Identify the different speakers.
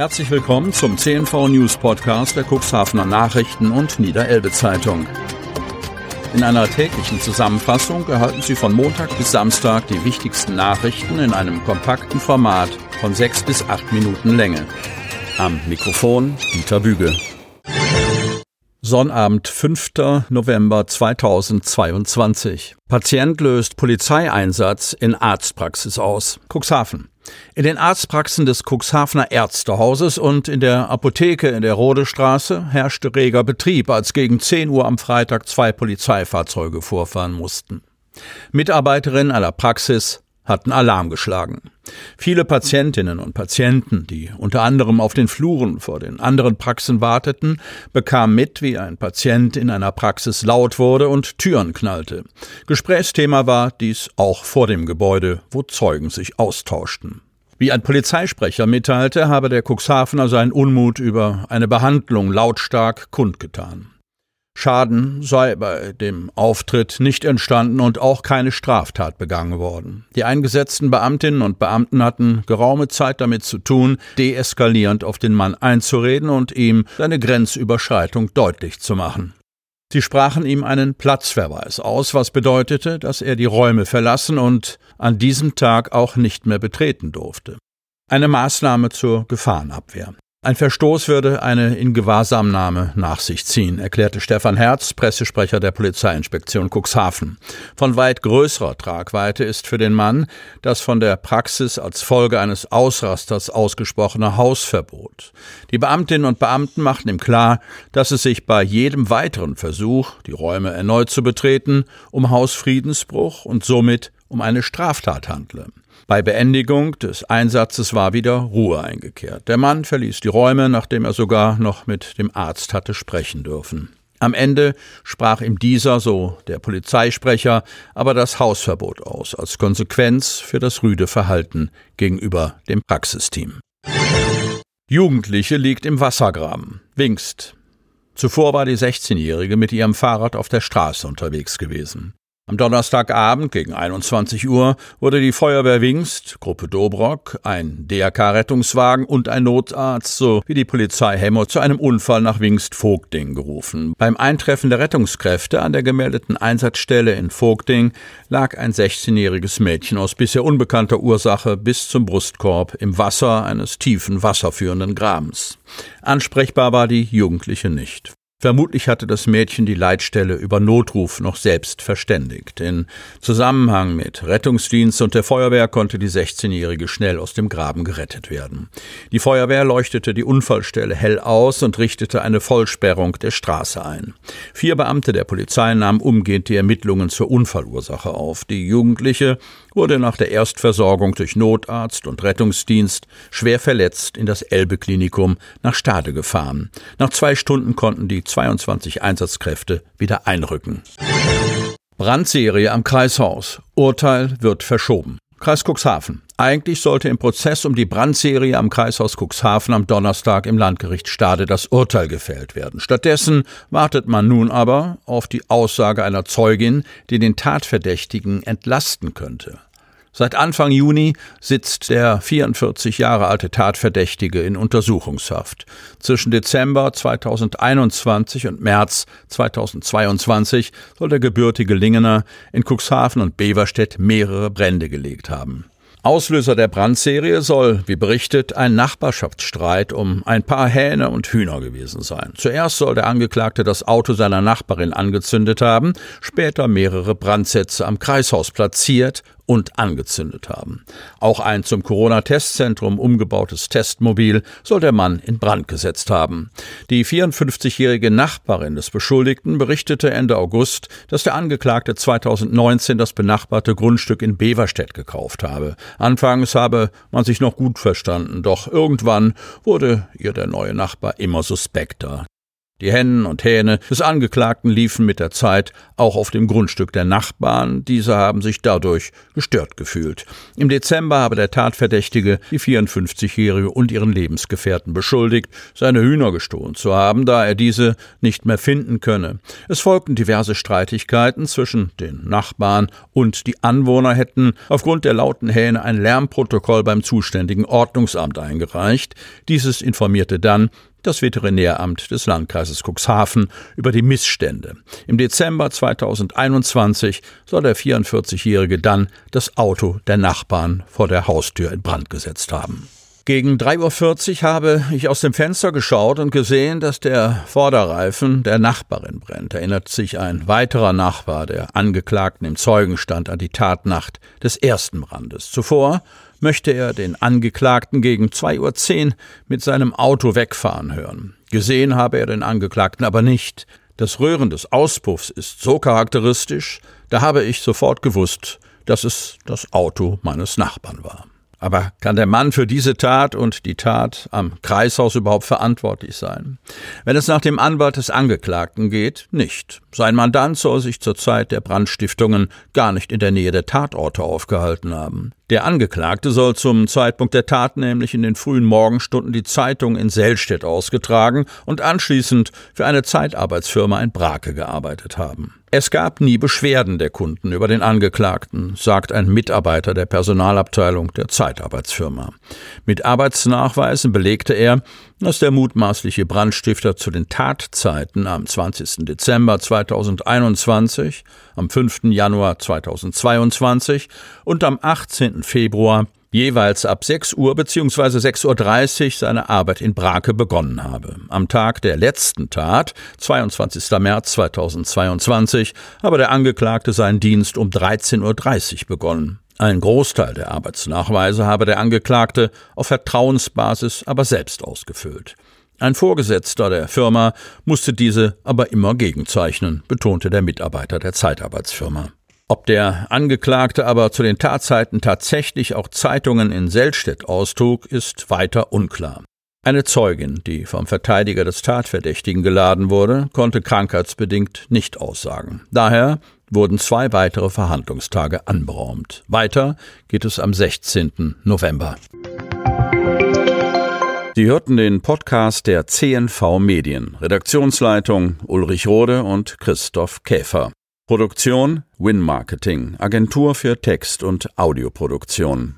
Speaker 1: Herzlich willkommen zum CNV News Podcast der Cuxhavener Nachrichten und Niederelbe Zeitung. In einer täglichen Zusammenfassung erhalten Sie von Montag bis Samstag die wichtigsten Nachrichten in einem kompakten Format von sechs bis acht Minuten Länge. Am Mikrofon Dieter Büge. Sonnabend, 5. November 2022. Patient löst Polizeieinsatz in Arztpraxis aus. Cuxhaven. In den Arztpraxen des Cuxhavener Ärztehauses und in der Apotheke in der Rodestraße herrschte reger Betrieb, als gegen 10 Uhr am Freitag zwei Polizeifahrzeuge vorfahren mussten. Mitarbeiterinnen einer Praxis hatten Alarm geschlagen. Viele Patientinnen und Patienten, die unter anderem auf den Fluren vor den anderen Praxen warteten, bekamen mit, wie ein Patient in einer Praxis laut wurde und Türen knallte. Gesprächsthema war dies auch vor dem Gebäude, wo Zeugen sich austauschten. Wie ein Polizeisprecher mitteilte, habe der Cuxhavener seinen Unmut über eine Behandlung lautstark kundgetan. Schaden sei bei dem Auftritt nicht entstanden und auch keine Straftat begangen worden. Die eingesetzten Beamtinnen und Beamten hatten geraume Zeit damit zu tun, deeskalierend auf den Mann einzureden und ihm seine Grenzüberschreitung deutlich zu machen. Sie sprachen ihm einen Platzverweis aus, was bedeutete, dass er die Räume verlassen und an diesem Tag auch nicht mehr betreten durfte. Eine Maßnahme zur Gefahrenabwehr. Ein Verstoß würde eine Ingewahrsamnahme nach sich ziehen, erklärte Stefan Herz, Pressesprecher der Polizeiinspektion Cuxhaven. Von weit größerer Tragweite ist für den Mann das von der Praxis als Folge eines Ausrasters ausgesprochene Hausverbot. Die Beamtinnen und Beamten machten ihm klar, dass es sich bei jedem weiteren Versuch, die Räume erneut zu betreten, um Hausfriedensbruch und somit um eine Straftat handle. Bei Beendigung des Einsatzes war wieder Ruhe eingekehrt. Der Mann verließ die Räume, nachdem er sogar noch mit dem Arzt hatte sprechen dürfen. Am Ende sprach ihm dieser, so der Polizeisprecher, aber das Hausverbot aus, als Konsequenz für das rüde Verhalten gegenüber dem Praxisteam. Jugendliche liegt im Wassergraben. Wingst. Zuvor war die 16-Jährige mit ihrem Fahrrad auf der Straße unterwegs gewesen. Am Donnerstagabend gegen 21 Uhr wurde die Feuerwehr Wingst, Gruppe Dobrock, ein DRK-Rettungswagen und ein Notarzt sowie die Polizei Hemmer zu einem Unfall nach Wingst-Vogding gerufen. Beim Eintreffen der Rettungskräfte an der gemeldeten Einsatzstelle in Vogding lag ein 16-jähriges Mädchen aus bisher unbekannter Ursache bis zum Brustkorb im Wasser eines tiefen wasserführenden Grabens. Ansprechbar war die Jugendliche nicht. Vermutlich hatte das Mädchen die Leitstelle über Notruf noch selbst verständigt. In Zusammenhang mit Rettungsdienst und der Feuerwehr konnte die 16-Jährige schnell aus dem Graben gerettet werden. Die Feuerwehr leuchtete die Unfallstelle hell aus und richtete eine Vollsperrung der Straße ein. Vier Beamte der Polizei nahmen umgehend die Ermittlungen zur Unfallursache auf. Die Jugendliche wurde nach der Erstversorgung durch Notarzt und Rettungsdienst schwer verletzt in das Elbe-Klinikum nach Stade gefahren. Nach zwei Stunden konnten die 22 Einsatzkräfte wieder einrücken. Brandserie am Kreishaus. Urteil wird verschoben. Kreis Cuxhaven. Eigentlich sollte im Prozess um die Brandserie am Kreishaus Cuxhaven am Donnerstag im Landgericht Stade das Urteil gefällt werden. Stattdessen wartet man nun aber auf die Aussage einer Zeugin, die den Tatverdächtigen entlasten könnte. Seit Anfang Juni sitzt der 44 Jahre alte Tatverdächtige in Untersuchungshaft. Zwischen Dezember 2021 und März 2022 soll der gebürtige Lingener in Cuxhaven und Beverstedt mehrere Brände gelegt haben. Auslöser der Brandserie soll, wie berichtet, ein Nachbarschaftsstreit um ein paar Hähne und Hühner gewesen sein. Zuerst soll der Angeklagte das Auto seiner Nachbarin angezündet haben, später mehrere Brandsätze am Kreishaus platziert und angezündet haben. Auch ein zum Corona-Testzentrum umgebautes Testmobil soll der Mann in Brand gesetzt haben. Die 54-jährige Nachbarin des Beschuldigten berichtete Ende August, dass der Angeklagte 2019 das benachbarte Grundstück in Beverstedt gekauft habe. Anfangs habe man sich noch gut verstanden, doch irgendwann wurde ihr der neue Nachbar immer suspekter. Die Hennen und Hähne des Angeklagten liefen mit der Zeit auch auf dem Grundstück der Nachbarn. Diese haben sich dadurch gestört gefühlt. Im Dezember habe der Tatverdächtige die 54-Jährige und ihren Lebensgefährten beschuldigt, seine Hühner gestohlen zu haben, da er diese nicht mehr finden könne. Es folgten diverse Streitigkeiten zwischen den Nachbarn und die Anwohner hätten aufgrund der lauten Hähne ein Lärmprotokoll beim zuständigen Ordnungsamt eingereicht. Dieses informierte dann das Veterinäramt des Landkreises Cuxhaven über die Missstände. Im Dezember 2021 soll der 44-Jährige dann das Auto der Nachbarn vor der Haustür in Brand gesetzt haben. Gegen 3.40 Uhr habe ich aus dem Fenster geschaut und gesehen, dass der Vorderreifen der Nachbarin brennt. Erinnert sich ein weiterer Nachbar der Angeklagten im Zeugenstand an die Tatnacht des ersten Brandes. Zuvor möchte er den Angeklagten gegen 2.10 Uhr mit seinem Auto wegfahren hören. Gesehen habe er den Angeklagten aber nicht. Das Röhren des Auspuffs ist so charakteristisch, da habe ich sofort gewusst, dass es das Auto meines Nachbarn war. Aber kann der Mann für diese Tat und die Tat am Kreishaus überhaupt verantwortlich sein? Wenn es nach dem Anwalt des Angeklagten geht, nicht. Sein Mandant soll sich zur Zeit der Brandstiftungen gar nicht in der Nähe der Tatorte aufgehalten haben. Der Angeklagte soll zum Zeitpunkt der Tat nämlich in den frühen Morgenstunden die Zeitung in Selstedt ausgetragen und anschließend für eine Zeitarbeitsfirma in Brake gearbeitet haben. Es gab nie Beschwerden der Kunden über den Angeklagten, sagt ein Mitarbeiter der Personalabteilung der Zeitarbeitsfirma. Mit Arbeitsnachweisen belegte er, dass der mutmaßliche Brandstifter zu den Tatzeiten am 20. Dezember 2021, am 5. Januar 2022 und am 18. Februar jeweils ab 6 Uhr bzw. 6.30 Uhr seine Arbeit in Brake begonnen habe. Am Tag der letzten Tat, 22. März 2022, habe der Angeklagte seinen Dienst um 13.30 Uhr begonnen. Ein Großteil der Arbeitsnachweise habe der Angeklagte auf Vertrauensbasis aber selbst ausgefüllt. Ein Vorgesetzter der Firma musste diese aber immer gegenzeichnen, betonte der Mitarbeiter der Zeitarbeitsfirma. Ob der Angeklagte aber zu den Tatzeiten tatsächlich auch Zeitungen in Selstedt austrug, ist weiter unklar. Eine Zeugin, die vom Verteidiger des Tatverdächtigen geladen wurde, konnte krankheitsbedingt nicht aussagen. Daher wurden zwei weitere Verhandlungstage anberaumt. Weiter geht es am 16. November. Sie hörten den Podcast der CNV Medien. Redaktionsleitung Ulrich Rode und Christoph Käfer. Produktion Win Marketing, Agentur für Text- und Audioproduktion.